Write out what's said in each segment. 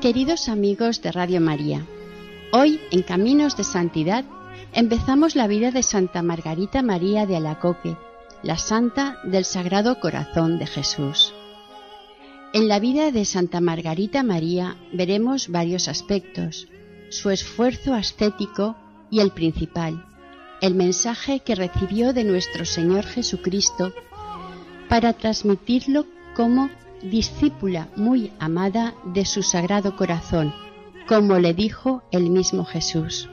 Queridos amigos de Radio María, hoy en Caminos de Santidad empezamos la vida de Santa Margarita María de Alacoque, la santa del Sagrado Corazón de Jesús. En la vida de Santa Margarita María veremos varios aspectos, su esfuerzo ascético y el principal, el mensaje que recibió de nuestro Señor Jesucristo para transmitirlo como discípula muy amada de su sagrado corazón, como le dijo el mismo Jesús.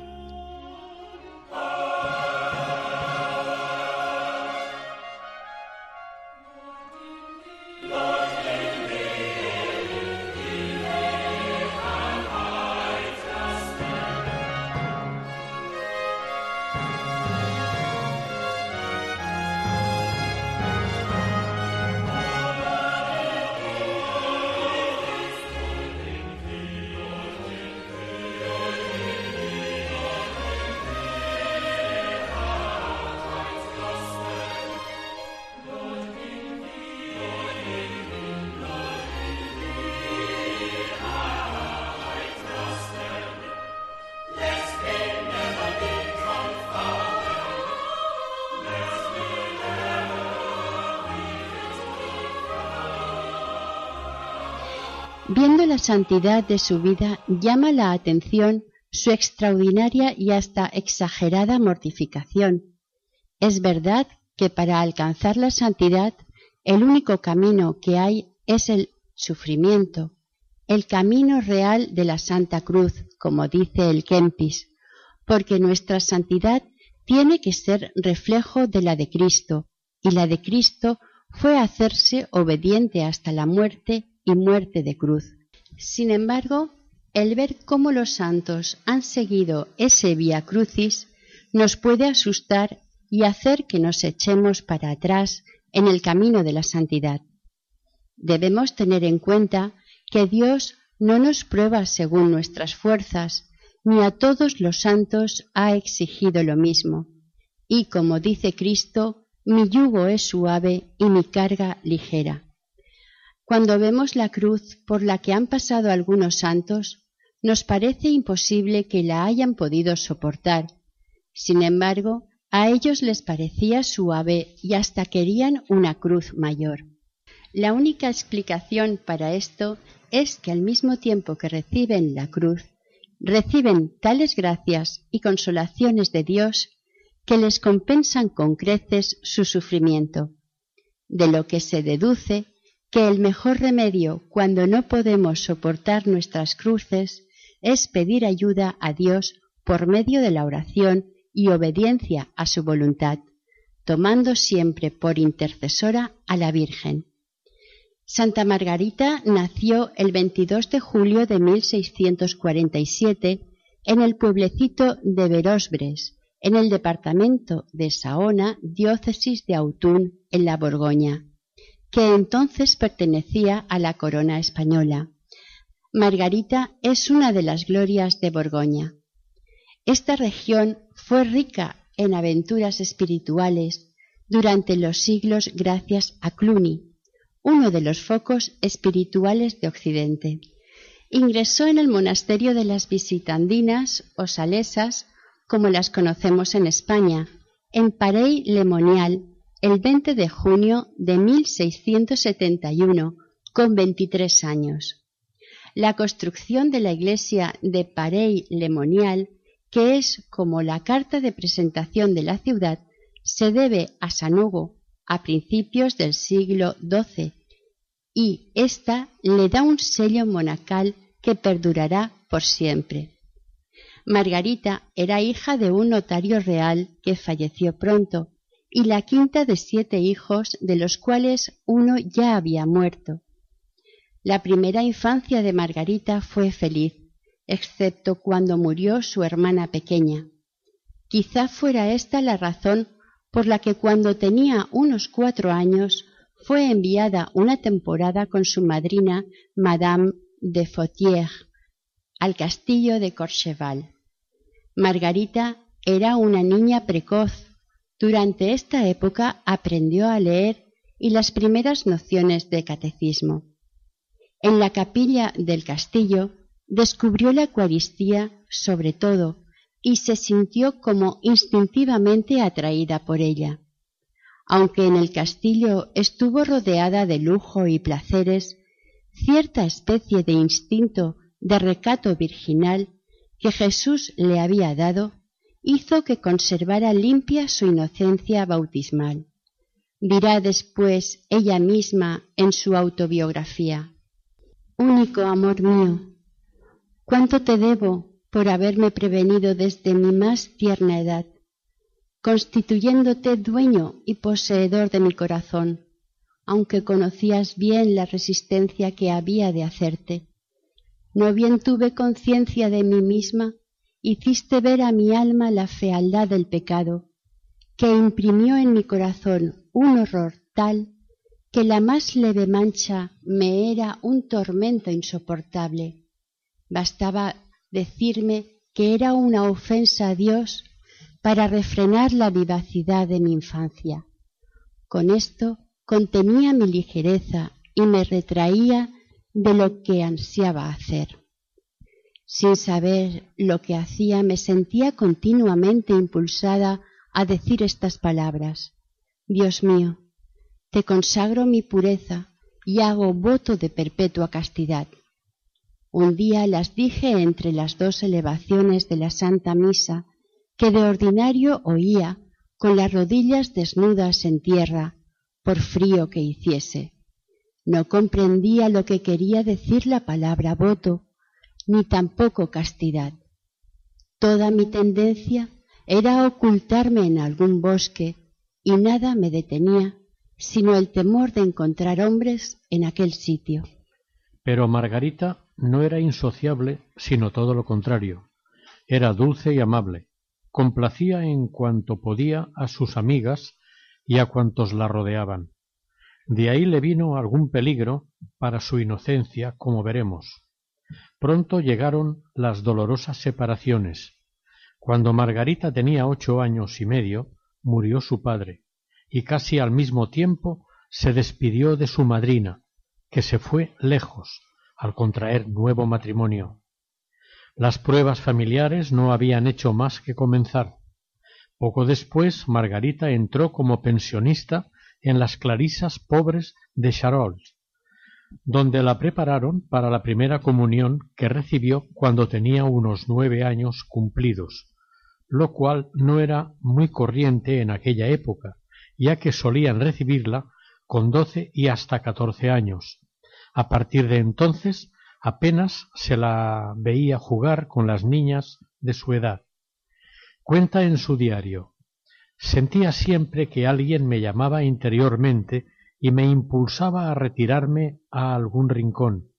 Santidad de su vida, llama la atención su extraordinaria y hasta exagerada mortificación. Es verdad que para alcanzar la santidad el único camino que hay es el sufrimiento, el camino real de la Santa Cruz, como dice el Kempis, porque nuestra santidad tiene que ser reflejo de la de Cristo, y la de Cristo fue hacerse obediente hasta la muerte y muerte de cruz. Sin embargo, el ver cómo los santos han seguido ese vía crucis nos puede asustar y hacer que nos echemos para atrás en el camino de la santidad. Debemos tener en cuenta que Dios no nos prueba según nuestras fuerzas, ni a todos los santos ha exigido lo mismo. Y como dice Cristo, mi yugo es suave y mi carga ligera. Cuando vemos la cruz por la que han pasado algunos santos, nos parece imposible que la hayan podido soportar. Sin embargo, a ellos les parecía suave y hasta querían una cruz mayor. La única explicación para esto es que al mismo tiempo que reciben la cruz, reciben tales gracias y consolaciones de Dios que les compensan con creces su sufrimiento, de lo que se deduce que el mejor remedio cuando no podemos soportar nuestras cruces es pedir ayuda a Dios por medio de la oración y obediencia a su voluntad, tomando siempre por intercesora a la Virgen. Santa Margarita nació el 22 de julio de 1647 en el pueblecito de Verosbres, en el departamento de Saona, diócesis de Autun, en la Borgoña que entonces pertenecía a la corona española. Margarita es una de las glorias de Borgoña. Esta región fue rica en aventuras espirituales durante los siglos gracias a Cluny, uno de los focos espirituales de Occidente. Ingresó en el monasterio de las visitandinas o salesas, como las conocemos en España, en Parey Lemonial, el 20 de junio de 1671, con 23 años. La construcción de la iglesia de Parey-Lemonial, que es como la carta de presentación de la ciudad, se debe a San Hugo a principios del siglo XII y ésta le da un sello monacal que perdurará por siempre. Margarita era hija de un notario real que falleció pronto y la quinta de siete hijos, de los cuales uno ya había muerto. La primera infancia de Margarita fue feliz, excepto cuando murió su hermana pequeña. Quizá fuera esta la razón por la que cuando tenía unos cuatro años fue enviada una temporada con su madrina Madame de Fautier al castillo de Courcheval. Margarita era una niña precoz durante esta época aprendió a leer y las primeras nociones de catecismo. En la capilla del castillo descubrió la Eucaristía sobre todo y se sintió como instintivamente atraída por ella. Aunque en el castillo estuvo rodeada de lujo y placeres, cierta especie de instinto de recato virginal que Jesús le había dado hizo que conservara limpia su inocencia bautismal. Dirá después ella misma en su autobiografía, Único amor mío, cuánto te debo por haberme prevenido desde mi más tierna edad, constituyéndote dueño y poseedor de mi corazón, aunque conocías bien la resistencia que había de hacerte. No bien tuve conciencia de mí misma, hiciste ver a mi alma la fealdad del pecado, que imprimió en mi corazón un horror tal que la más leve mancha me era un tormento insoportable. Bastaba decirme que era una ofensa a Dios para refrenar la vivacidad de mi infancia. Con esto contenía mi ligereza y me retraía de lo que ansiaba hacer. Sin saber lo que hacía, me sentía continuamente impulsada a decir estas palabras. Dios mío, te consagro mi pureza y hago voto de perpetua castidad. Un día las dije entre las dos elevaciones de la Santa Misa, que de ordinario oía con las rodillas desnudas en tierra, por frío que hiciese. No comprendía lo que quería decir la palabra voto, ni tampoco castidad. Toda mi tendencia era ocultarme en algún bosque y nada me detenía sino el temor de encontrar hombres en aquel sitio. Pero Margarita no era insociable, sino todo lo contrario. Era dulce y amable, complacía en cuanto podía a sus amigas y a cuantos la rodeaban. De ahí le vino algún peligro para su inocencia, como veremos. Pronto llegaron las dolorosas separaciones. Cuando Margarita tenía ocho años y medio, murió su padre, y casi al mismo tiempo se despidió de su madrina, que se fue lejos al contraer nuevo matrimonio. Las pruebas familiares no habían hecho más que comenzar. Poco después Margarita entró como pensionista en las clarisas pobres de Charolles, donde la prepararon para la primera comunión que recibió cuando tenía unos nueve años cumplidos, lo cual no era muy corriente en aquella época, ya que solían recibirla con doce y hasta catorce años. A partir de entonces apenas se la veía jugar con las niñas de su edad. Cuenta en su diario Sentía siempre que alguien me llamaba interiormente y me impulsaba a retirarme a algún rincón,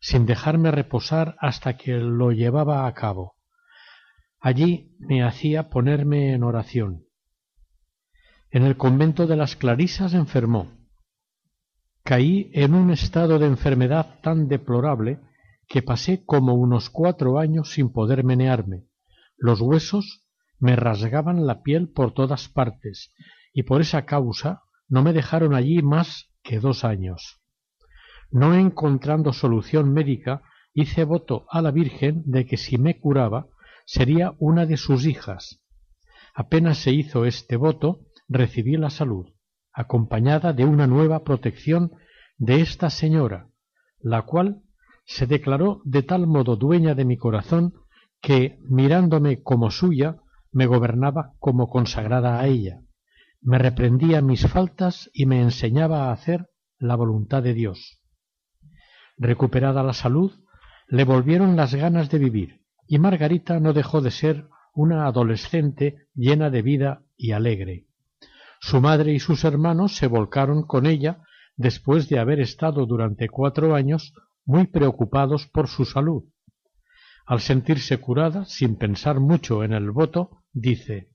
sin dejarme reposar hasta que lo llevaba a cabo. Allí me hacía ponerme en oración. En el convento de las Clarisas enfermó. Caí en un estado de enfermedad tan deplorable que pasé como unos cuatro años sin poder menearme. Los huesos me rasgaban la piel por todas partes y por esa causa no me dejaron allí más que dos años. No encontrando solución médica, hice voto a la Virgen de que si me curaba sería una de sus hijas. Apenas se hizo este voto, recibí la salud, acompañada de una nueva protección de esta señora, la cual se declaró de tal modo dueña de mi corazón que, mirándome como suya, me gobernaba como consagrada a ella, me reprendía mis faltas y me enseñaba a hacer la voluntad de Dios. Recuperada la salud, le volvieron las ganas de vivir, y Margarita no dejó de ser una adolescente llena de vida y alegre. Su madre y sus hermanos se volcaron con ella después de haber estado durante cuatro años muy preocupados por su salud. Al sentirse curada, sin pensar mucho en el voto, dice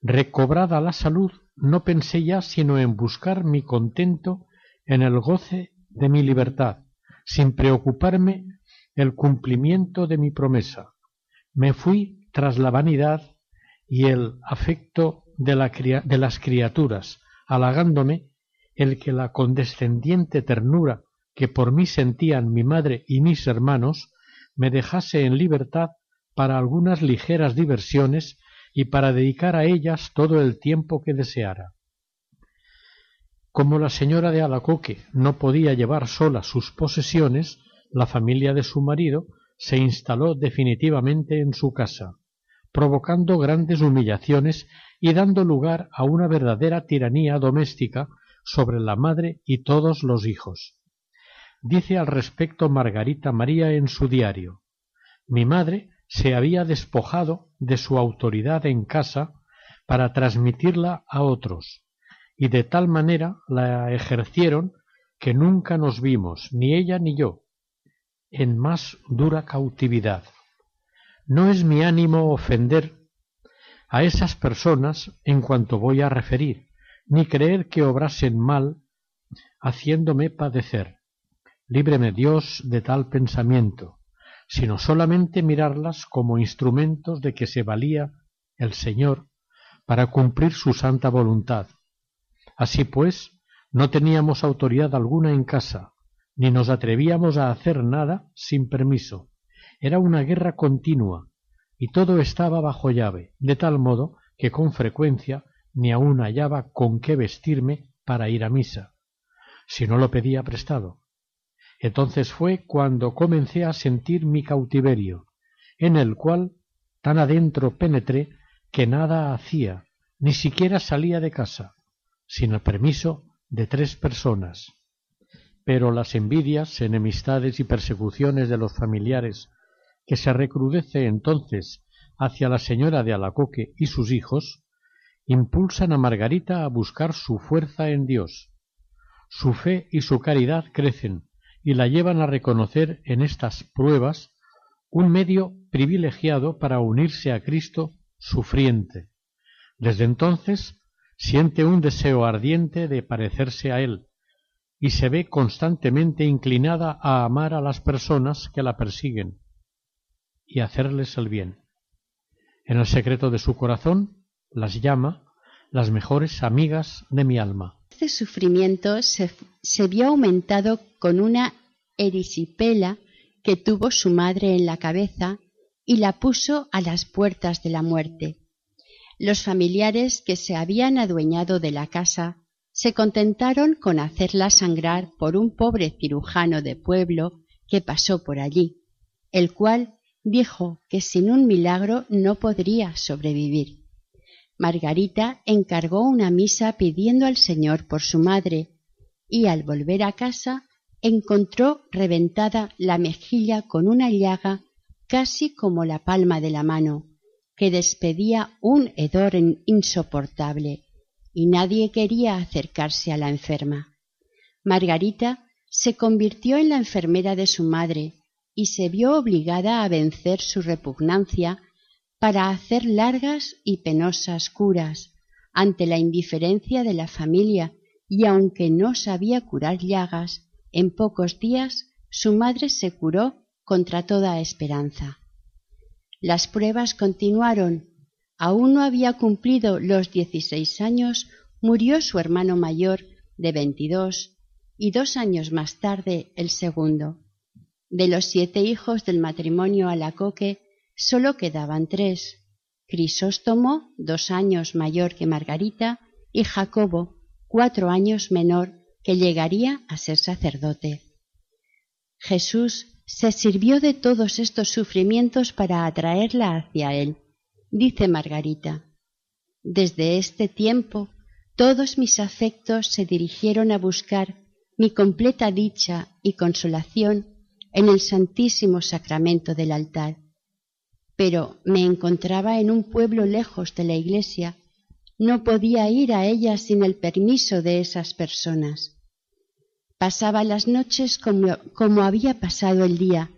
Recobrada la salud, no pensé ya sino en buscar mi contento en el goce de mi libertad, sin preocuparme el cumplimiento de mi promesa. Me fui tras la vanidad y el afecto de, las criaturas, halagándome el que la condescendiente ternura que por mí sentían mi madre y mis hermanos me dejase en libertad para algunas ligeras diversiones y para dedicar a ellas todo el tiempo que deseara. Como la señora de Alacoque no podía llevar sola sus posesiones, la familia de su marido se instaló definitivamente en su casa, provocando grandes humillaciones y dando lugar a una verdadera tiranía doméstica sobre la madre y todos los hijos. Dice al respecto Margarita María en su diario Mi madre se había despojado de su autoridad en casa para transmitirla a otros, y de tal manera la ejercieron que nunca nos vimos, ni ella ni yo, en más dura cautividad. No es mi ánimo ofender a esas personas en cuanto voy a referir, ni creer que obrasen mal haciéndome padecer. Líbreme Dios de tal pensamiento, sino solamente mirarlas como instrumentos de que se valía el Señor para cumplir su santa voluntad. Así pues, no teníamos autoridad alguna en casa, ni nos atrevíamos a hacer nada sin permiso. Era una guerra continua, y todo estaba bajo llave, de tal modo que con frecuencia ni aun hallaba con qué vestirme para ir a misa, si no lo pedía prestado. Entonces fue cuando comencé a sentir mi cautiverio, en el cual tan adentro penetré que nada hacía, ni siquiera salía de casa, sin el permiso de tres personas. Pero las envidias, enemistades y persecuciones de los familiares, que se recrudece entonces hacia la señora de Alacoque y sus hijos, impulsan a Margarita a buscar su fuerza en Dios. Su fe y su caridad crecen y la llevan a reconocer en estas pruebas un medio privilegiado para unirse a Cristo sufriente. Desde entonces siente un deseo ardiente de parecerse a Él y se ve constantemente inclinada a amar a las personas que la persiguen y hacerles el bien. En el secreto de su corazón las llama las mejores amigas de mi alma. Este sufrimiento se, vio aumentado con una erisipela que tuvo su madre en la cabeza y la puso a las puertas de la muerte. Los familiares que se habían adueñado de la casa se contentaron con hacerla sangrar por un pobre cirujano de pueblo que pasó por allí, el cual dijo que sin un milagro no podría sobrevivir. Margarita encargó una misa pidiendo al Señor por su madre, y al volver a casa encontró reventada la mejilla con una llaga casi como la palma de la mano, que despedía un hedor insoportable, y nadie quería acercarse a la enferma. Margarita se convirtió en la enfermera de su madre y se vio obligada a vencer su repugnancia para hacer largas y penosas curas ante la indiferencia de la familia y aunque no sabía curar llagas, en pocos días su madre se curó contra toda esperanza. Las pruebas continuaron. Aún no había cumplido los dieciséis años, murió su hermano mayor de veintidós y dos años más tarde el segundo. De los siete hijos del matrimonio Alacoque, sólo quedaban tres, Crisóstomo, dos años mayor que Margarita, y Jacobo, cuatro años menor, que llegaría a ser sacerdote. Jesús se sirvió de todos estos sufrimientos para atraerla hacia él, dice Margarita. Desde este tiempo todos mis afectos se dirigieron a buscar mi completa dicha y consolación en el Santísimo Sacramento del altar. Pero me encontraba en un pueblo lejos de la iglesia, no podía ir a ella sin el permiso de esas personas. Pasaba las noches como, como había pasado el día,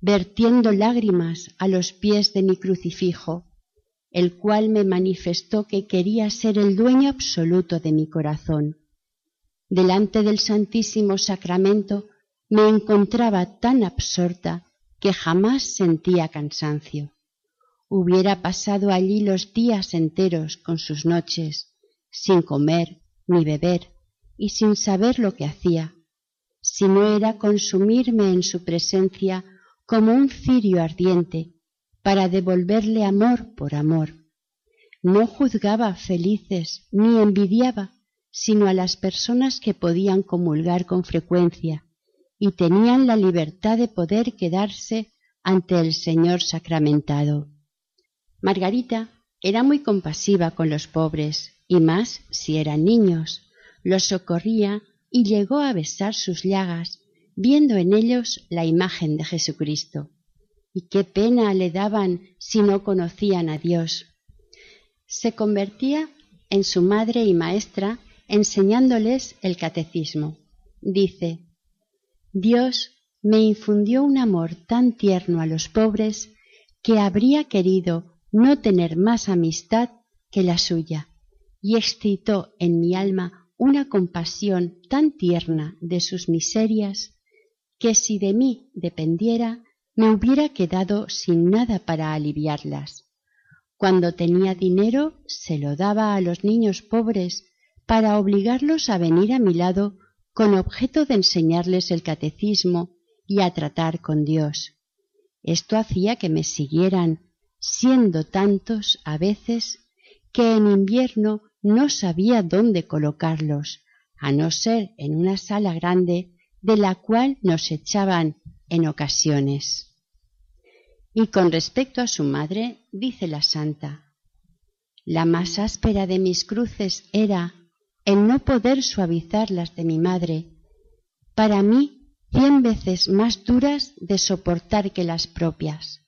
vertiendo lágrimas a los pies de mi crucifijo, el cual me manifestó que quería ser el dueño absoluto de mi corazón. Delante del Santísimo Sacramento me encontraba tan absorta que jamás sentía cansancio. Hubiera pasado allí los días enteros con sus noches, sin comer ni beber y sin saber lo que hacía, si no era consumirme en su presencia como un cirio ardiente, para devolverle amor por amor. No juzgaba felices ni envidiaba, sino a las personas que podían comulgar con frecuencia y tenían la libertad de poder quedarse ante el Señor sacramentado. Margarita era muy compasiva con los pobres, y más si eran niños. Los socorría y llegó a besar sus llagas, viendo en ellos la imagen de Jesucristo. Y qué pena le daban si no conocían a Dios. Se convertía en su madre y maestra enseñándoles el catecismo. Dice, Dios me infundió un amor tan tierno a los pobres que habría querido no tener más amistad que la suya, y excitó en mi alma una compasión tan tierna de sus miserias que si de mí dependiera me hubiera quedado sin nada para aliviarlas. Cuando tenía dinero se lo daba a los niños pobres para obligarlos a venir a mi lado con objeto de enseñarles el catecismo y a tratar con Dios. Esto hacía que me siguieran, siendo tantos a veces que en invierno no sabía dónde colocarlos, a no ser en una sala grande de la cual nos echaban en ocasiones. Y con respecto a su madre, dice la santa, la más áspera de mis cruces era el no poder suavizar las de mi madre, para mí cien veces más duras de soportar que las propias.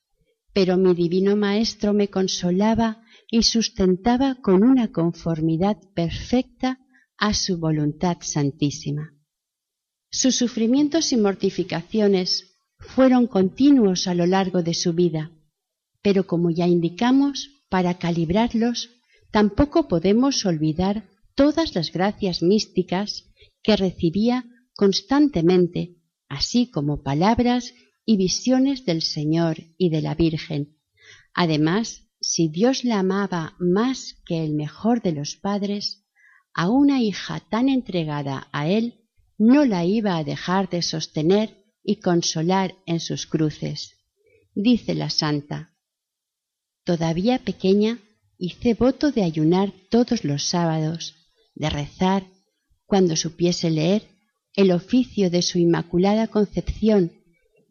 Pero mi divino Maestro me consolaba y sustentaba con una conformidad perfecta a su voluntad santísima. Sus sufrimientos y mortificaciones fueron continuos a lo largo de su vida, pero como ya indicamos, para calibrarlos tampoco podemos olvidar todas las gracias místicas que recibía constantemente, así como palabras y visiones del Señor y de la Virgen. Además, si Dios la amaba más que el mejor de los padres, a una hija tan entregada a Él no la iba a dejar de sostener y consolar en sus cruces. Dice la santa, todavía pequeña hice voto de ayunar todos los sábados de rezar, cuando supiese leer, el oficio de su Inmaculada Concepción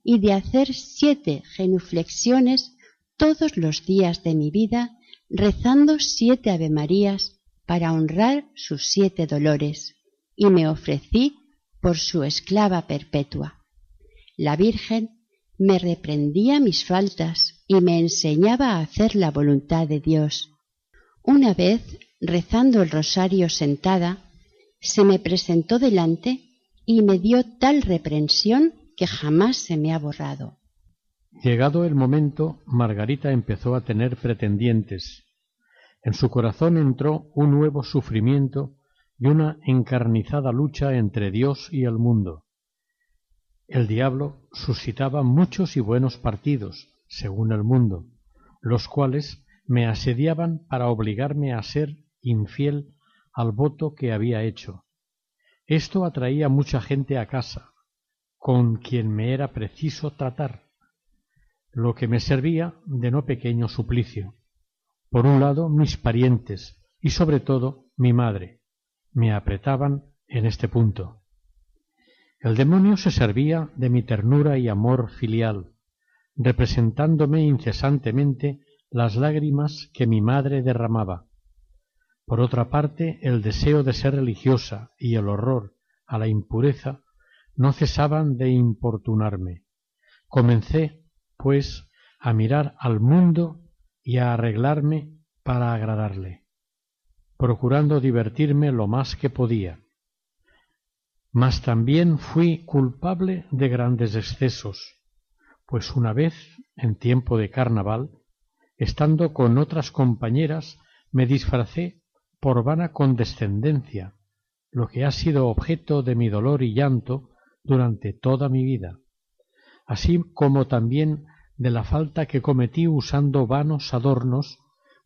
y de hacer siete genuflexiones todos los días de mi vida, rezando siete Avemarías para honrar sus siete dolores, y me ofrecí por su esclava perpetua. La Virgen me reprendía mis faltas y me enseñaba a hacer la voluntad de Dios. Una vez rezando el rosario sentada, se me presentó delante y me dio tal reprensión que jamás se me ha borrado. Llegado el momento, Margarita empezó a tener pretendientes. En su corazón entró un nuevo sufrimiento y una encarnizada lucha entre Dios y el mundo. El diablo suscitaba muchos y buenos partidos, según el mundo, los cuales me asediaban para obligarme a ser infiel al voto que había hecho. Esto atraía mucha gente a casa, con quien me era preciso tratar, lo que me servía de no pequeño suplicio. Por un lado, mis parientes y sobre todo mi madre me apretaban en este punto. El demonio se servía de mi ternura y amor filial, representándome incesantemente las lágrimas que mi madre derramaba, por otra parte, el deseo de ser religiosa y el horror a la impureza no cesaban de importunarme. Comencé, pues, a mirar al mundo y a arreglarme para agradarle, procurando divertirme lo más que podía. Mas también fui culpable de grandes excesos, pues una vez, en tiempo de carnaval, estando con otras compañeras, me disfracé por vana condescendencia, lo que ha sido objeto de mi dolor y llanto durante toda mi vida, así como también de la falta que cometí usando vanos adornos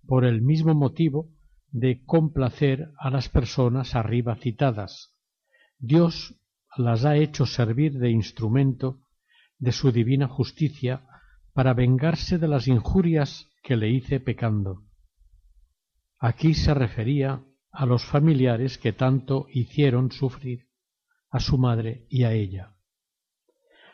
por el mismo motivo de complacer a las personas arriba citadas. Dios las ha hecho servir de instrumento de su divina justicia para vengarse de las injurias que le hice pecando. Aquí se refería a los familiares que tanto hicieron sufrir a su madre y a ella.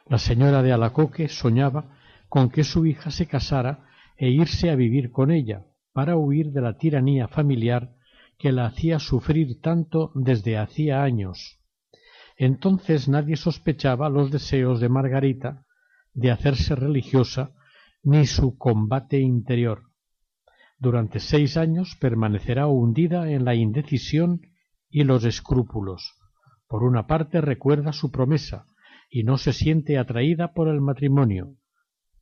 La señora de Alacoque soñaba con que su hija se casara e irse a vivir con ella, para huir de la tiranía familiar que la hacía sufrir tanto desde hacía años. Entonces nadie sospechaba los deseos de Margarita de hacerse religiosa ni su combate interior. Durante seis años permanecerá hundida en la indecisión y los escrúpulos. Por una parte recuerda su promesa y no se siente atraída por el matrimonio,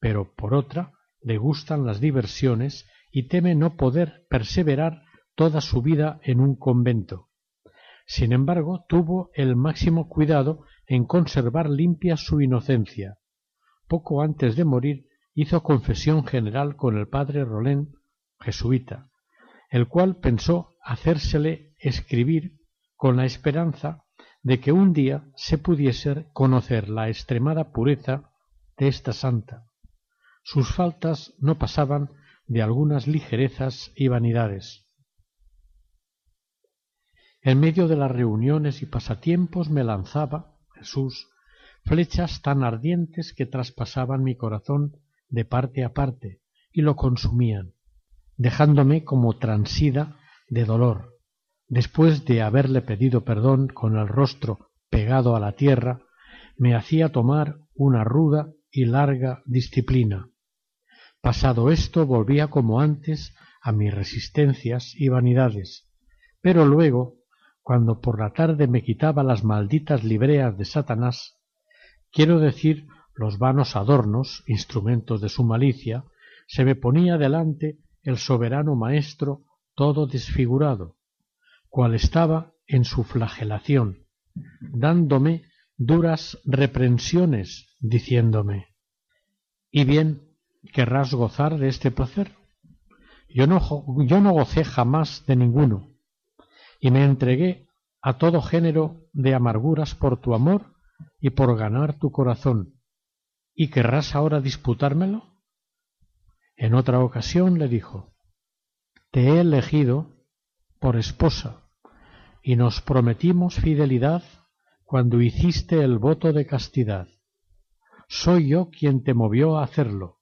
pero por otra le gustan las diversiones y teme no poder perseverar toda su vida en un convento. Sin embargo, tuvo el máximo cuidado en conservar limpia su inocencia. Poco antes de morir hizo confesión general con el padre Rolén, jesuita, el cual pensó hacérsele escribir con la esperanza de que un día se pudiese conocer la extremada pureza de esta santa. Sus faltas no pasaban de algunas ligerezas y vanidades. En medio de las reuniones y pasatiempos me lanzaba, Jesús, flechas tan ardientes que traspasaban mi corazón de parte a parte y lo consumían, dejándome como transida de dolor. Después de haberle pedido perdón con el rostro pegado a la tierra, me hacía tomar una ruda y larga disciplina. Pasado esto volvía como antes a mis resistencias y vanidades, pero luego, cuando por la tarde me quitaba las malditas libreas de Satanás, quiero decir los vanos adornos, instrumentos de su malicia, se me ponía delante el soberano maestro todo desfigurado, cual estaba en su flagelación, dándome duras reprensiones, diciéndome ¿Y bien querrás gozar de este placer? Yo no, yo no gocé jamás de ninguno, y me entregué a todo género de amarguras por tu amor y por ganar tu corazón, ¿Y querrás ahora disputármelo? En otra ocasión le dijo, Te he elegido por esposa, y nos prometimos fidelidad cuando hiciste el voto de castidad. Soy yo quien te movió a hacerlo,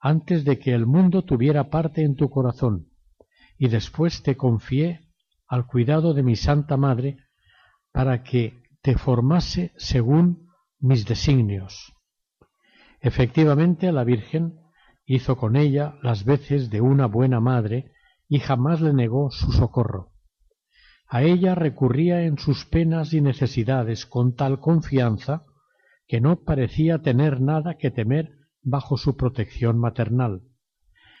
antes de que el mundo tuviera parte en tu corazón, y después te confié al cuidado de mi Santa Madre para que te formase según mis designios. Efectivamente, la Virgen hizo con ella las veces de una buena madre y jamás le negó su socorro. A ella recurría en sus penas y necesidades con tal confianza que no parecía tener nada que temer bajo su protección maternal.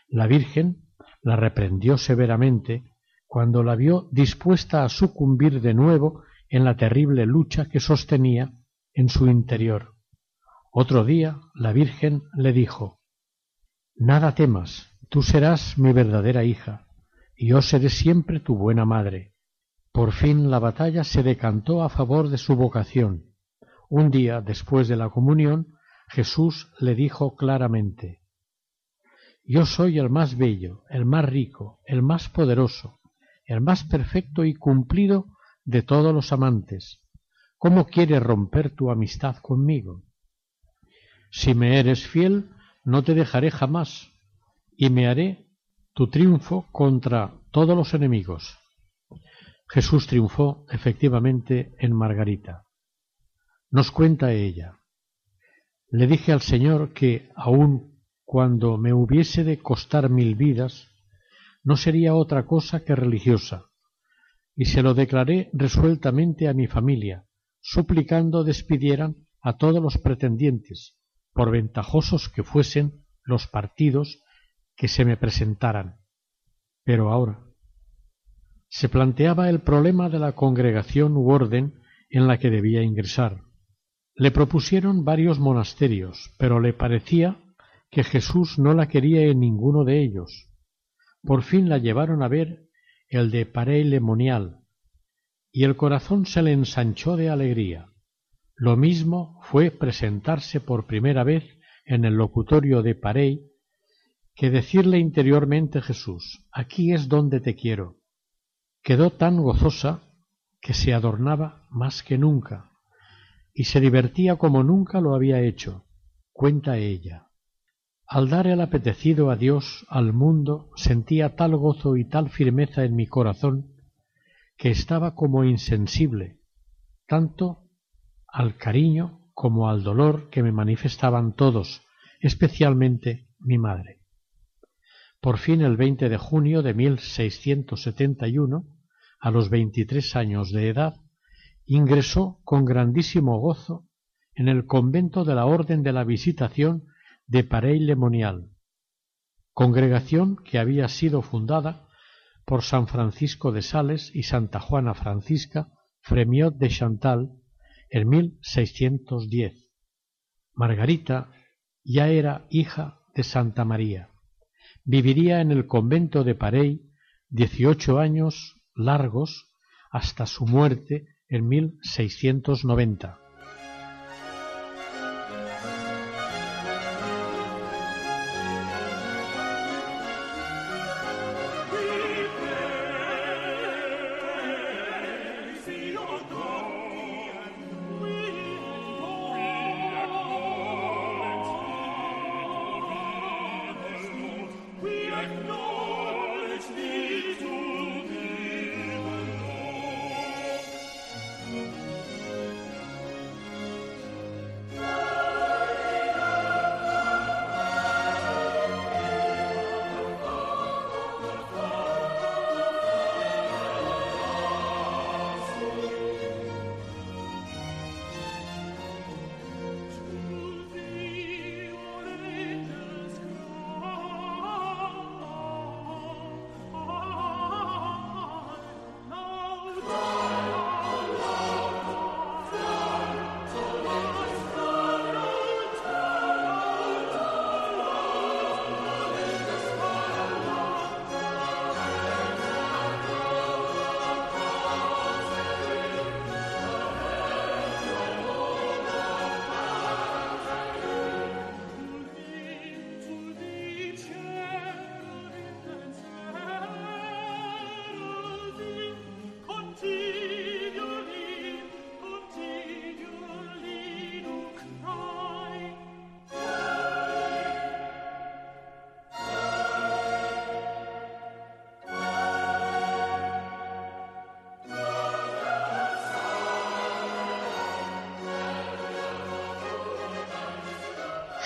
La Virgen la reprendió severamente cuando la vio dispuesta a sucumbir de nuevo en la terrible lucha que sostenía en su interior. Otro día la Virgen le dijo Nada temas, tú serás mi verdadera hija, y yo seré siempre tu buena madre. Por fin la batalla se decantó a favor de su vocación. Un día después de la comunión, Jesús le dijo claramente Yo soy el más bello, el más rico, el más poderoso, el más perfecto y cumplido de todos los amantes. ¿Cómo quieres romper tu amistad conmigo? Si me eres fiel, no te dejaré jamás, y me haré tu triunfo contra todos los enemigos. Jesús triunfó efectivamente en Margarita. Nos cuenta ella. Le dije al Señor que, aun cuando me hubiese de costar mil vidas, no sería otra cosa que religiosa, y se lo declaré resueltamente a mi familia, suplicando despidieran a todos los pretendientes, por ventajosos que fuesen los partidos que se me presentaran. Pero ahora se planteaba el problema de la congregación u orden en la que debía ingresar. Le propusieron varios monasterios, pero le parecía que Jesús no la quería en ninguno de ellos. Por fin la llevaron a ver el de Parey Lemonial, y el corazón se le ensanchó de alegría. Lo mismo fue presentarse por primera vez en el locutorio de Parey que decirle interiormente Jesús, aquí es donde te quiero. Quedó tan gozosa que se adornaba más que nunca y se divertía como nunca lo había hecho, cuenta ella. Al dar el apetecido adiós al mundo sentía tal gozo y tal firmeza en mi corazón que estaba como insensible, tanto al cariño como al dolor que me manifestaban todos, especialmente mi madre. Por fin el 20 de junio de 1671, a los veintitrés años de edad, ingresó con grandísimo gozo en el convento de la Orden de la Visitación de Parey-le-Monial, congregación que había sido fundada por San Francisco de Sales y Santa Juana Francisca Fremiot de Chantal en 1610. Margarita ya era hija de Santa María. Viviría en el convento de Parey dieciocho años largos hasta su muerte en 1690.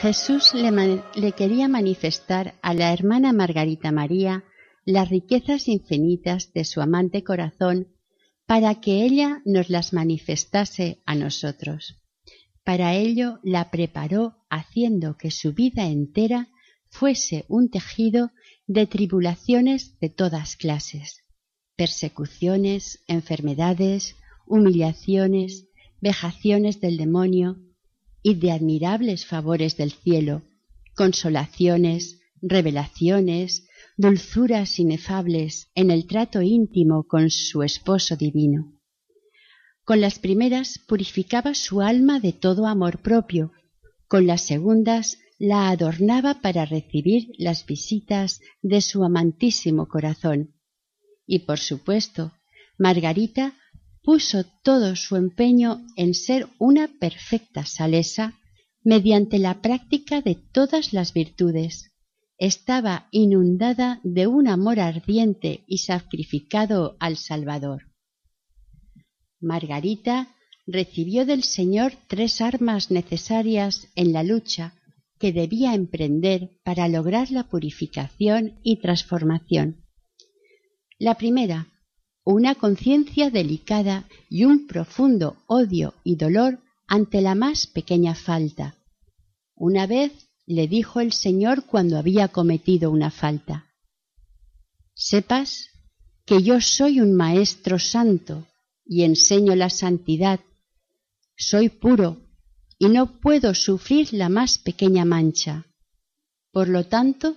Jesús le, quería manifestar a la hermana Margarita María las riquezas infinitas de su amante corazón para que ella nos las manifestase a nosotros. Para ello la preparó haciendo que su vida entera fuese un tejido de tribulaciones de todas clases, persecuciones, enfermedades, humillaciones, vejaciones del demonio, y de admirables favores del cielo, consolaciones, revelaciones, dulzuras inefables en el trato íntimo con su esposo divino. Con las primeras purificaba su alma de todo amor propio, con las segundas la adornaba para recibir las visitas de su amantísimo corazón. Y por supuesto, Margarita puso todo su empeño en ser una perfecta salesa mediante la práctica de todas las virtudes. Estaba inundada de un amor ardiente y sacrificado al Salvador. Margarita recibió del Señor tres armas necesarias en la lucha que debía emprender para lograr la purificación y transformación. La primera, una conciencia delicada y un profundo odio y dolor ante la más pequeña falta. Una vez le dijo el Señor cuando había cometido una falta, Sepas que yo soy un Maestro Santo y enseño la santidad. Soy puro y no puedo sufrir la más pequeña mancha. Por lo tanto,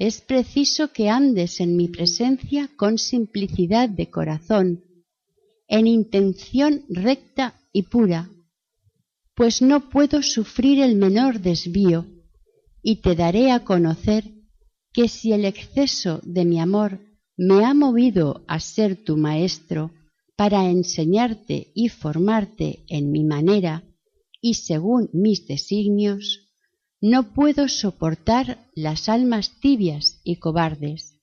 es preciso que andes en mi presencia con simplicidad de corazón, en intención recta y pura, pues no puedo sufrir el menor desvío, y te daré a conocer que si el exceso de mi amor me ha movido a ser tu maestro para enseñarte y formarte en mi manera y según mis designios, no puedo soportar las almas tibias y cobardes.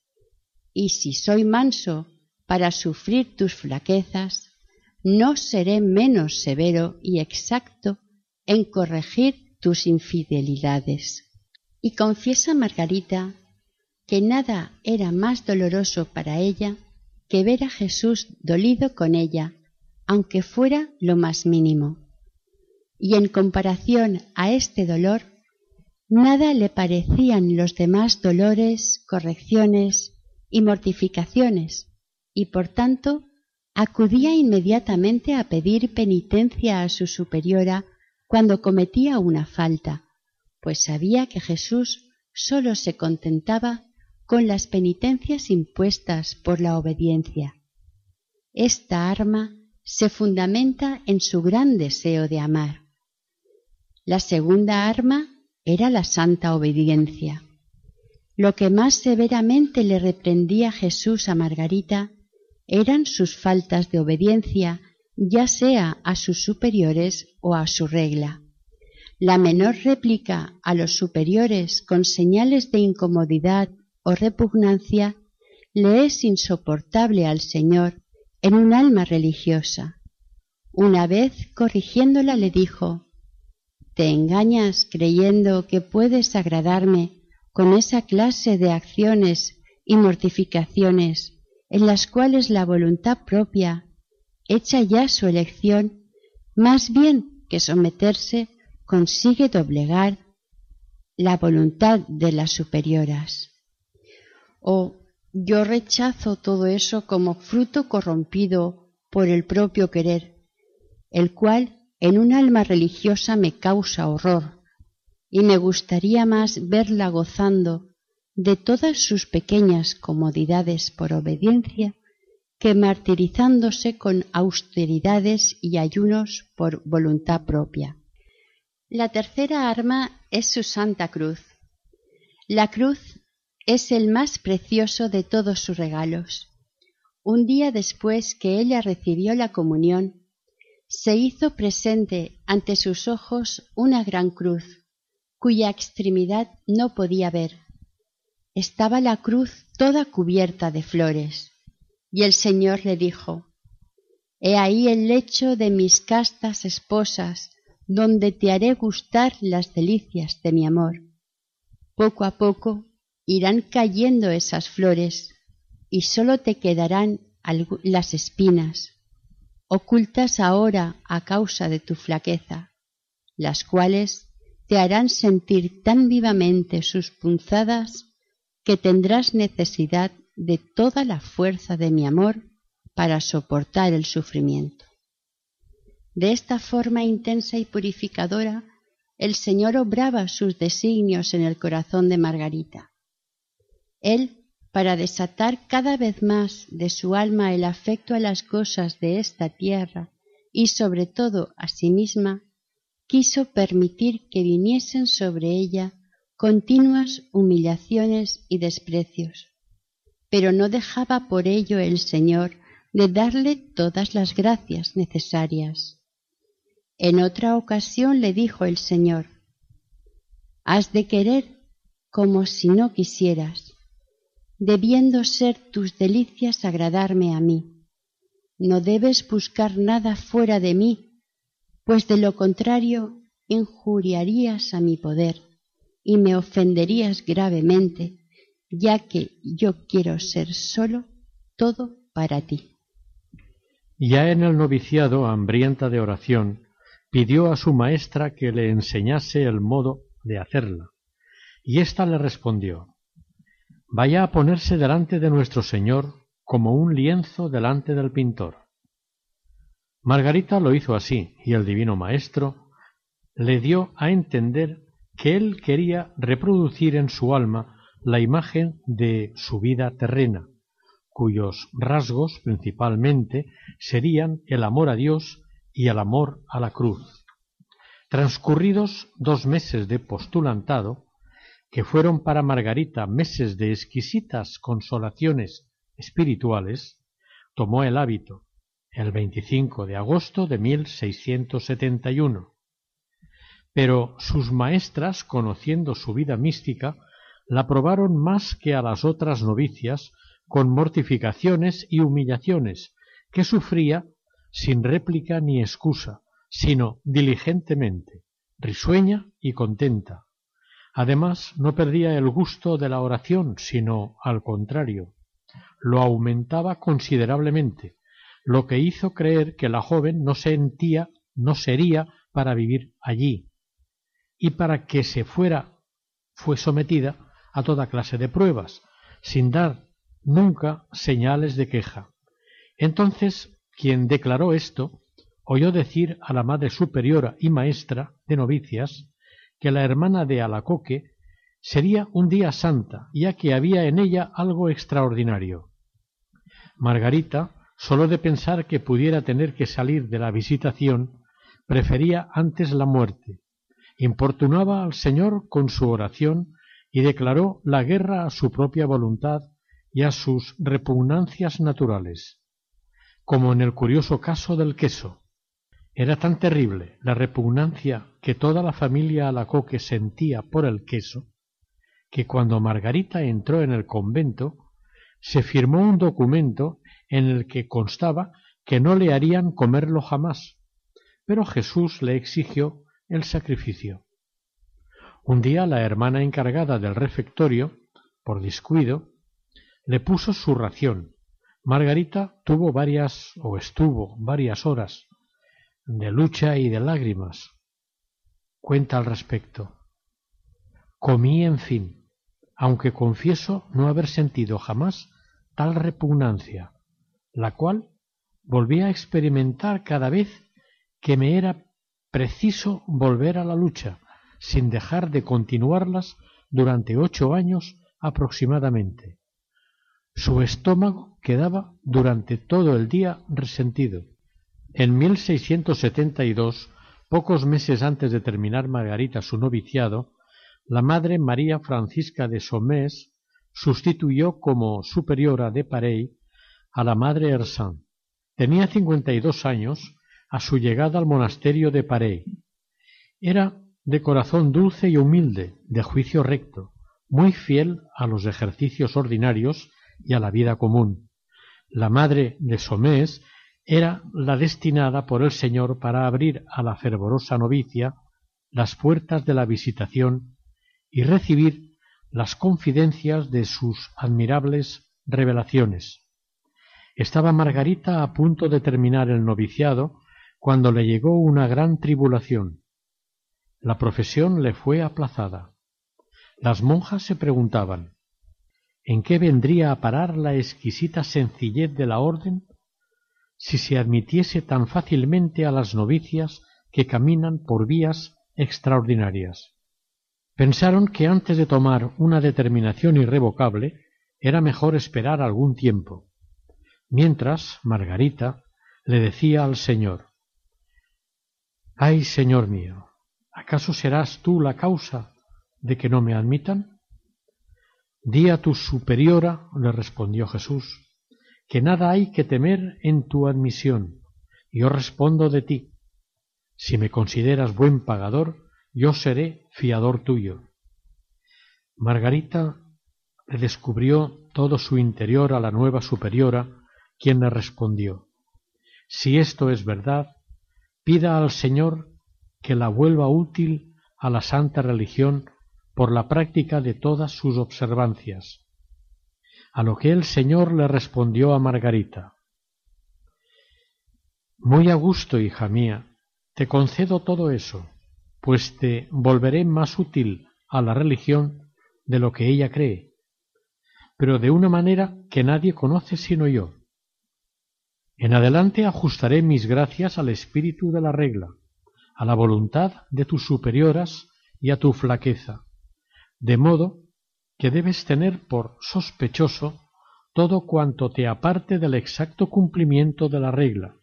Y si soy manso para sufrir tus flaquezas, no seré menos severo y exacto en corregir tus infidelidades. Y confiesa Margarita que nada era más doloroso para ella que ver a Jesús dolido con ella, aunque fuera lo más mínimo. Y en comparación a este dolor, nada le parecían los demás dolores, correcciones y mortificaciones, y por tanto acudía inmediatamente a pedir penitencia a su superiora cuando cometía una falta, pues sabía que Jesús sólo se contentaba con las penitencias impuestas por la obediencia. Esta arma se fundamenta en su gran deseo de amar. La segunda arma era la santa obediencia. Lo que más severamente le reprendía Jesús a Margarita eran sus faltas de obediencia, ya sea a sus superiores o a su regla. La menor réplica a los superiores con señales de incomodidad o repugnancia le es insoportable al Señor en un alma religiosa. Una vez corrigiéndola le dijo Te engañas creyendo que puedes agradarme con esa clase de acciones y mortificaciones en las cuales la voluntad propia, hecha ya su elección, más bien que someterse, consigue doblegar la voluntad de las superioras. O yo rechazo todo eso como fruto corrompido por el propio querer, el cual en un alma religiosa me causa horror, y me gustaría más verla gozando de todas sus pequeñas comodidades por obediencia que martirizándose con austeridades y ayunos por voluntad propia. La tercera arma es su Santa Cruz. La cruz es el más precioso de todos sus regalos. Un día después que ella recibió la comunión, se hizo presente ante sus ojos una gran cruz, cuya extremidad no podía ver. Estaba la cruz toda cubierta de flores, y el Señor le dijo, He ahí el lecho de mis castas esposas, donde te haré gustar las delicias de mi amor. Poco a poco irán cayendo esas flores y sólo te quedarán las espinas, ocultas ahora a causa de tu flaqueza, las cuales te harán sentir tan vivamente sus punzadas que tendrás necesidad de toda la fuerza de mi amor para soportar el sufrimiento. De esta forma intensa y purificadora, el Señor obraba sus designios en el corazón de Margarita. Él, para desatar cada vez más de su alma el afecto a las cosas de esta tierra y sobre todo a sí misma, quiso permitir que viniesen sobre ella continuas humillaciones y desprecios. Pero no dejaba por ello el Señor de darle todas las gracias necesarias. En otra ocasión le dijo el Señor, Has de querer como si no quisieras, debiendo ser tus delicias agradarme a mí. No debes buscar nada fuera de mí, pues de lo contrario injuriarías a mi poder y me ofenderías gravemente, ya que yo quiero ser solo todo para ti. Ya en el noviciado, hambrienta de oración, pidió a su maestra que le enseñase el modo de hacerla, y ésta le respondió vaya a ponerse delante de nuestro Señor como un lienzo delante del pintor. Margarita lo hizo así, y el divino maestro le dio a entender que él quería reproducir en su alma la imagen de su vida terrena, cuyos rasgos principalmente serían el amor a Dios y el amor a la cruz. Transcurridos dos meses de postulantado, que fueron para Margarita meses de exquisitas consolaciones espirituales, tomó el hábito el 25 de agosto de 1671. Pero sus maestras, conociendo su vida mística, la probaron más que a las otras novicias con mortificaciones y humillaciones que sufría sin réplica ni excusa, sino diligentemente, risueña y contenta. Además, no perdía el gusto de la oración, sino al contrario, lo aumentaba considerablemente, lo que hizo creer que la joven no sentía, no sería para vivir allí, y para que se fuera fue sometida a toda clase de pruebas, sin dar nunca señales de queja. Entonces, quien declaró esto, oyó decir a la madre superiora y maestra de novicias que la hermana de Alacoque sería un día santa, ya que había en ella algo extraordinario. Margarita, Sólo de pensar que pudiera tener que salir de la visitación, prefería antes la muerte. Importunaba al Señor con su oración y declaró la guerra a su propia voluntad y a sus repugnancias naturales, como en el curioso caso del queso. Era tan terrible la repugnancia que toda la familia Alacoque sentía por el queso, que cuando Margarita entró en el convento, se firmó un documento en el que constaba que no le harían comerlo jamás, pero Jesús le exigió el sacrificio. Un día la hermana encargada del refectorio, por descuido, le puso su ración. Margarita tuvo varias, o estuvo varias horas, de lucha y de lágrimas. Cuenta al respecto. Comí, en fin, aunque confieso no haber sentido jamás tal repugnancia, la cual volví a experimentar cada vez que me era preciso volver a la lucha, sin dejar de continuarlas durante ocho años aproximadamente. Su estómago quedaba durante todo el día resentido. En 1672, pocos meses antes de terminar Margarita su noviciado, la madre María Francisca de Somés sustituyó como superiora de Parey a la madre Ersan. Tenía cincuenta y dos años a su llegada al monasterio de Parey. Era de corazón dulce y humilde, de juicio recto, muy fiel a los ejercicios ordinarios y a la vida común. La madre de Somés era la destinada por el Señor para abrir a la fervorosa novicia las puertas de la visitación y recibir las confidencias de sus admirables revelaciones. Estaba Margarita a punto de terminar el noviciado cuando le llegó una gran tribulación. La profesión le fue aplazada. Las monjas se preguntaban ¿En qué vendría a parar la exquisita sencillez de la orden si se admitiese tan fácilmente a las novicias que caminan por vías extraordinarias? Pensaron que antes de tomar una determinación irrevocable era mejor esperar algún tiempo mientras Margarita le decía al Señor Ay, Señor mío, ¿acaso serás tú la causa de que no me admitan? Di a tu superiora, le respondió Jesús, que nada hay que temer en tu admisión. Yo respondo de ti. Si me consideras buen pagador, yo seré fiador tuyo. Margarita le descubrió todo su interior a la nueva superiora quien le respondió Si esto es verdad, pida al Señor que la vuelva útil a la santa religión por la práctica de todas sus observancias. A lo que el Señor le respondió a Margarita Muy a gusto, hija mía, te concedo todo eso, pues te volveré más útil a la religión de lo que ella cree, pero de una manera que nadie conoce sino yo. En adelante ajustaré mis gracias al espíritu de la regla, a la voluntad de tus superioras y a tu flaqueza, de modo que debes tener por sospechoso todo cuanto te aparte del exacto cumplimiento de la regla.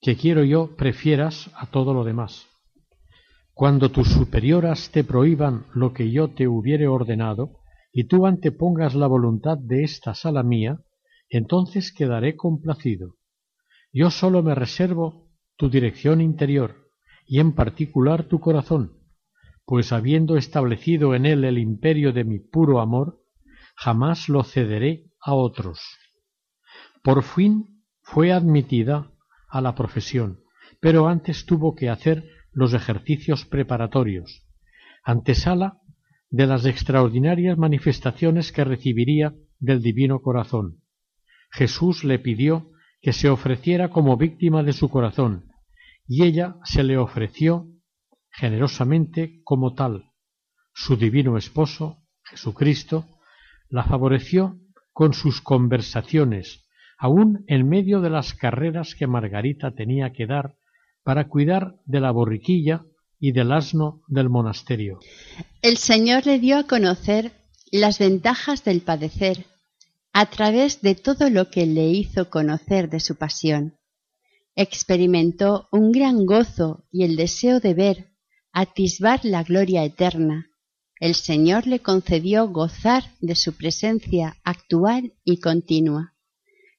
que quiero yo prefieras a todo lo demás. Cuando tus superioras te prohíban lo que yo te hubiere ordenado, y tú antepongas la voluntad de esta sala mía, entonces quedaré complacido. Yo sólo me reservo tu dirección interior, y en particular tu corazón, pues habiendo establecido en él el imperio de mi puro amor, jamás lo cederé a otros. Por fin fue admitida a la profesión, pero antes tuvo que hacer los ejercicios preparatorios, antesala de las extraordinarias manifestaciones que recibiría del Divino Corazón. Jesús le pidió que se ofreciera como víctima de su corazón, y ella se le ofreció generosamente como tal. Su divino esposo, Jesucristo, la favoreció con sus conversaciones, aun en medio de las carreras que Margarita tenía que dar para cuidar de la borriquilla y del asno del monasterio. El Señor le dio a conocer las ventajas del padecer a través de todo lo que le hizo conocer de su pasión. Experimentó un gran gozo y el deseo de ver, atisbar la gloria eterna. El Señor le concedió gozar de su presencia actual y continua.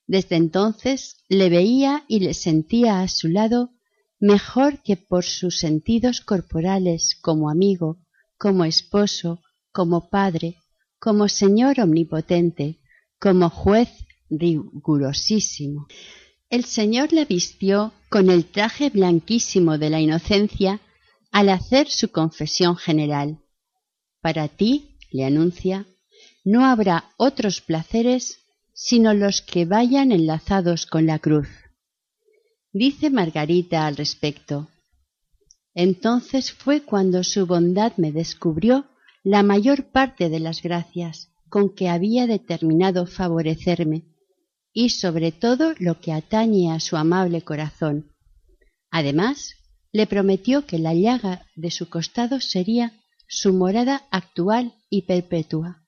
Desde entonces le veía y le sentía a su lado mejor que por sus sentidos corporales como amigo, como esposo, como padre, como Señor omnipotente, como juez rigurosísimo. El Señor le vistió con el traje blanquísimo de la inocencia al hacer su confesión general. Para ti, le anuncia, no habrá otros placeres sino los que vayan enlazados con la cruz. Dice Margarita al respecto. Entonces fue cuando su bondad me descubrió la mayor parte de las gracias con que había determinado favorecerme y sobre todo lo que atañe a su amable corazón. Además, le prometió que la llaga de su costado sería su morada actual y perpetua.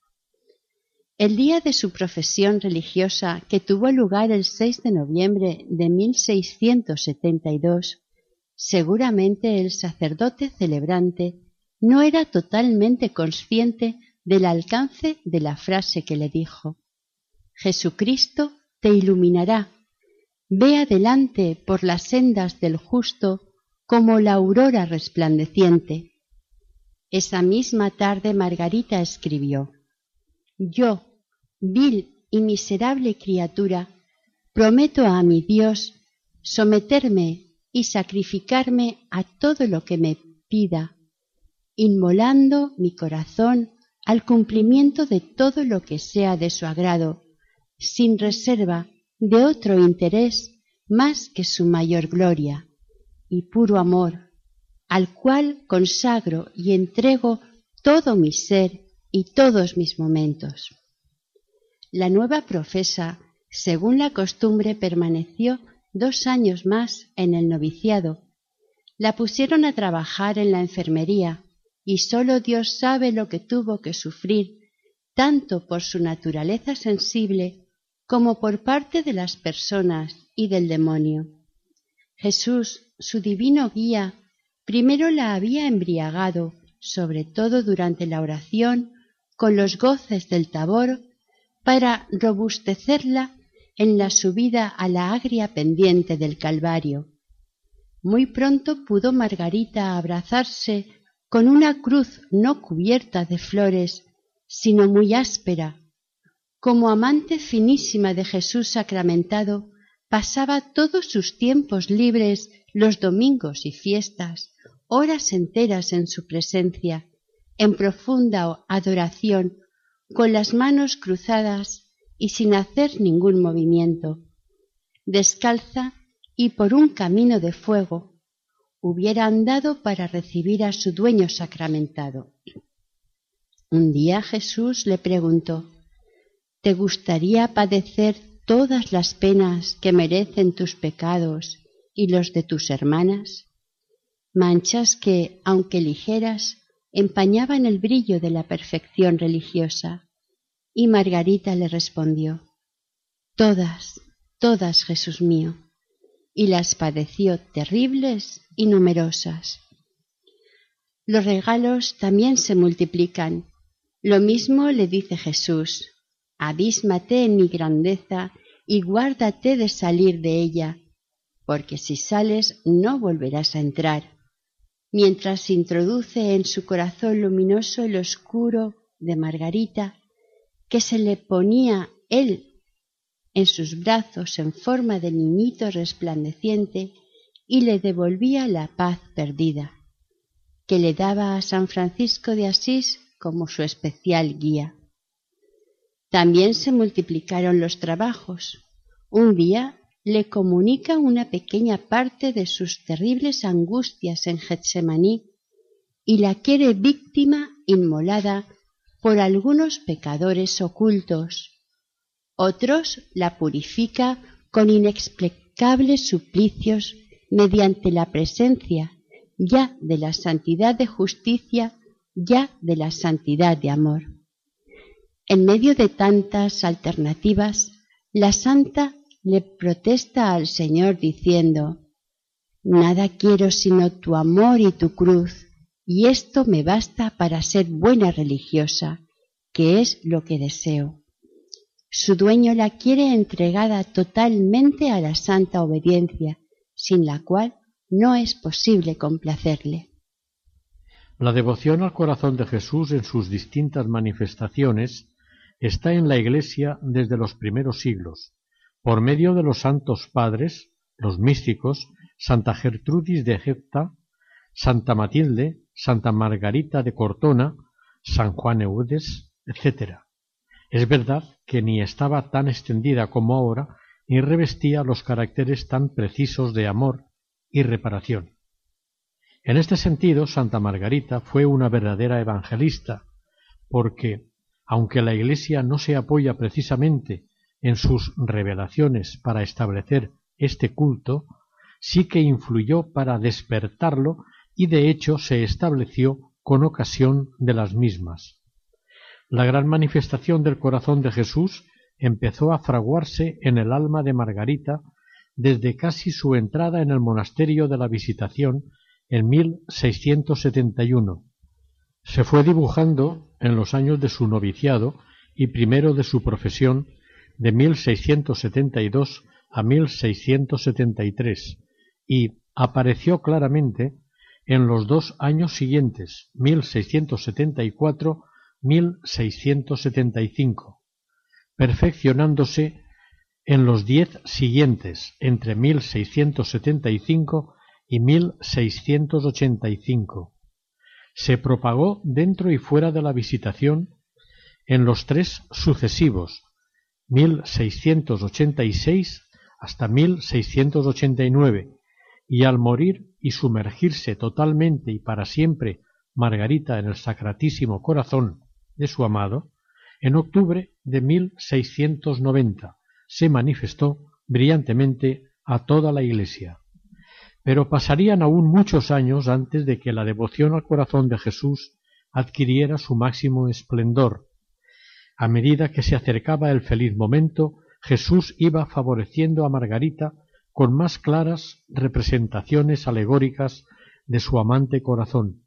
El día de su profesión religiosa, que tuvo lugar el 6 de noviembre de 1672, seguramente el sacerdote celebrante no era totalmente consciente del alcance de la frase que le dijo. Jesucristo te iluminará. Ve adelante por las sendas del justo como la aurora resplandeciente. Esa misma tarde Margarita escribió yo, vil y miserable criatura, prometo a mi Dios someterme y sacrificarme a todo lo que me pida, inmolando mi corazón al cumplimiento de todo lo que sea de su agrado, sin reserva de otro interés más que su mayor gloria y puro amor, al cual consagro y entrego todo mi ser y todos mis momentos. La nueva profesa, según la costumbre, permaneció dos años más en el noviciado. La pusieron a trabajar en la enfermería y sólo Dios sabe lo que tuvo que sufrir, tanto por su naturaleza sensible como por parte de las personas y del demonio. Jesús, su divino guía, primero la había embriagado, sobre todo durante la oración con los goces del tabor para robustecerla en la subida a la agria pendiente del Calvario. Muy pronto pudo Margarita abrazarse con una cruz no cubierta de flores, sino muy áspera. Como amante finísima de Jesús sacramentado, pasaba todos sus tiempos libres, los domingos y fiestas, horas enteras en su presencia, en profunda adoración, con las manos cruzadas y sin hacer ningún movimiento, descalza y por un camino de fuego, hubiera andado para recibir a su dueño sacramentado. Un día Jesús le preguntó, ¿Te gustaría padecer todas las penas que merecen tus pecados y los de tus hermanas? Manchas que, aunque ligeras, empañaban el brillo de la perfección religiosa. Y Margarita le respondió, Todas, todas, Jesús mío. y las padeció terribles y numerosas. Los regalos también se multiplican. Lo mismo le dice Jesús, abísmate en mi grandeza y guárdate de salir de ella, porque si sales no volverás a entrar. Mientras introduce en su corazón luminoso el oscuro de Margarita, que se le ponía él en sus brazos en forma de niñito resplandeciente y le devolvía la paz perdida, que le daba a San Francisco de Asís como su especial guía. También se multiplicaron los trabajos. Un día le comunica una pequeña parte de sus terribles angustias en Getsemaní y la quiere víctima inmolada por algunos pecadores ocultos. Otros la purifica con inexplicables suplicios mediante la presencia ya de la santidad de justicia, ya de la santidad de amor. En medio de tantas alternativas, la santa le protesta al Señor diciendo, Nada quiero sino tu amor y tu cruz, y esto me basta para ser buena religiosa, que es lo que deseo. Su dueño la quiere entregada totalmente a la santa obediencia, sin la cual no es posible complacerle. La devoción al corazón de Jesús en sus distintas manifestaciones está en la Iglesia desde los primeros siglos, por medio de los santos padres, los místicos, Santa Gertrudis de Egipta, Santa Matilde, Santa Margarita de Cortona, San Juan Eudes, etc. Es verdad que ni estaba tan extendida como ahora, ni revestía los caracteres tan precisos de amor y reparación. En este sentido, Santa Margarita fue una verdadera evangelista, porque, aunque la Iglesia no se apoya precisamente en sus revelaciones para establecer este culto, sí que influyó para despertarlo y de hecho se estableció con ocasión de las mismas. La gran manifestación del corazón de Jesús empezó a fraguarse en el alma de Margarita desde casi su entrada en el monasterio de la Visitación en 1671. Se fue dibujando en los años de su noviciado y primero de su profesión de 1672 a 1673 y apareció claramente en los dos años siguientes, 1674-1675, perfeccionándose en los diez siguientes, entre 1675 y 1685. Se propagó dentro y fuera de la visitación en los tres sucesivos, 1686 hasta 1689, y al morir y sumergirse totalmente y para siempre Margarita en el sacratísimo corazón de su amado, en octubre de 1690 se manifestó brillantemente a toda la Iglesia. Pero pasarían aún muchos años antes de que la devoción al corazón de Jesús adquiriera su máximo esplendor, a medida que se acercaba el feliz momento, Jesús iba favoreciendo a Margarita con más claras representaciones alegóricas de su amante corazón,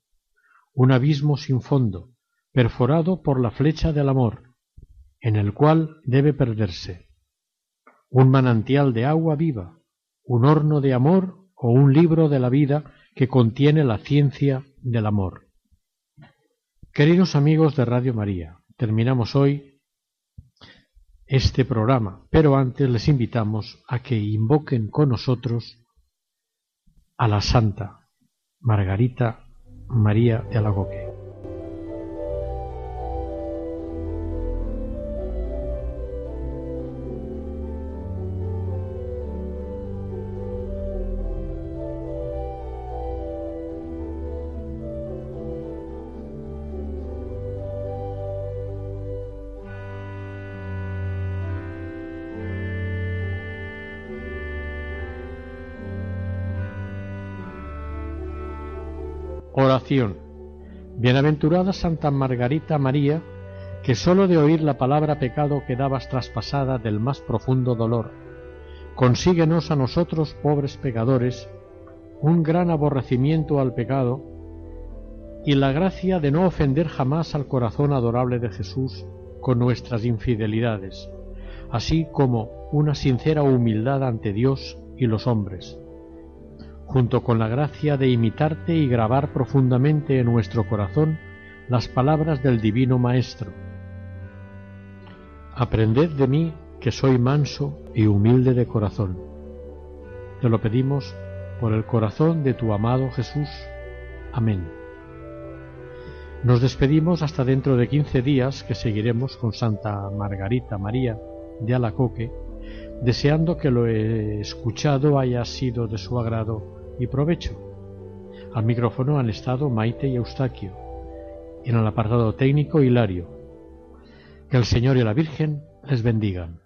un abismo sin fondo, perforado por la flecha del amor, en el cual debe perderse, un manantial de agua viva, un horno de amor o un libro de la vida que contiene la ciencia del amor. Queridos amigos de Radio María, terminamos hoy este programa, pero antes les invitamos a que invoquen con nosotros a la Santa Margarita María de Alagoque. Bienaventurada Santa Margarita María, que sólo de oír la palabra pecado quedabas traspasada del más profundo dolor, consíguenos a nosotros, pobres pecadores, un gran aborrecimiento al pecado y la gracia de no ofender jamás al corazón adorable de Jesús con nuestras infidelidades, así como una sincera humildad ante Dios y los hombres, junto con la gracia de imitarte y grabar profundamente en nuestro corazón las palabras del Divino Maestro. Aprended de mí que soy manso y humilde de corazón. Te lo pedimos por el corazón de tu amado Jesús. Amén. Nos despedimos hasta dentro de quince días que seguiremos con Santa Margarita María de Alacoque, deseando que lo escuchado haya sido de su agrado y provecho. Al micrófono han estado Maite y Eustaquio, en el apartado técnico Hilario. Que el Señor y la Virgen les bendigan.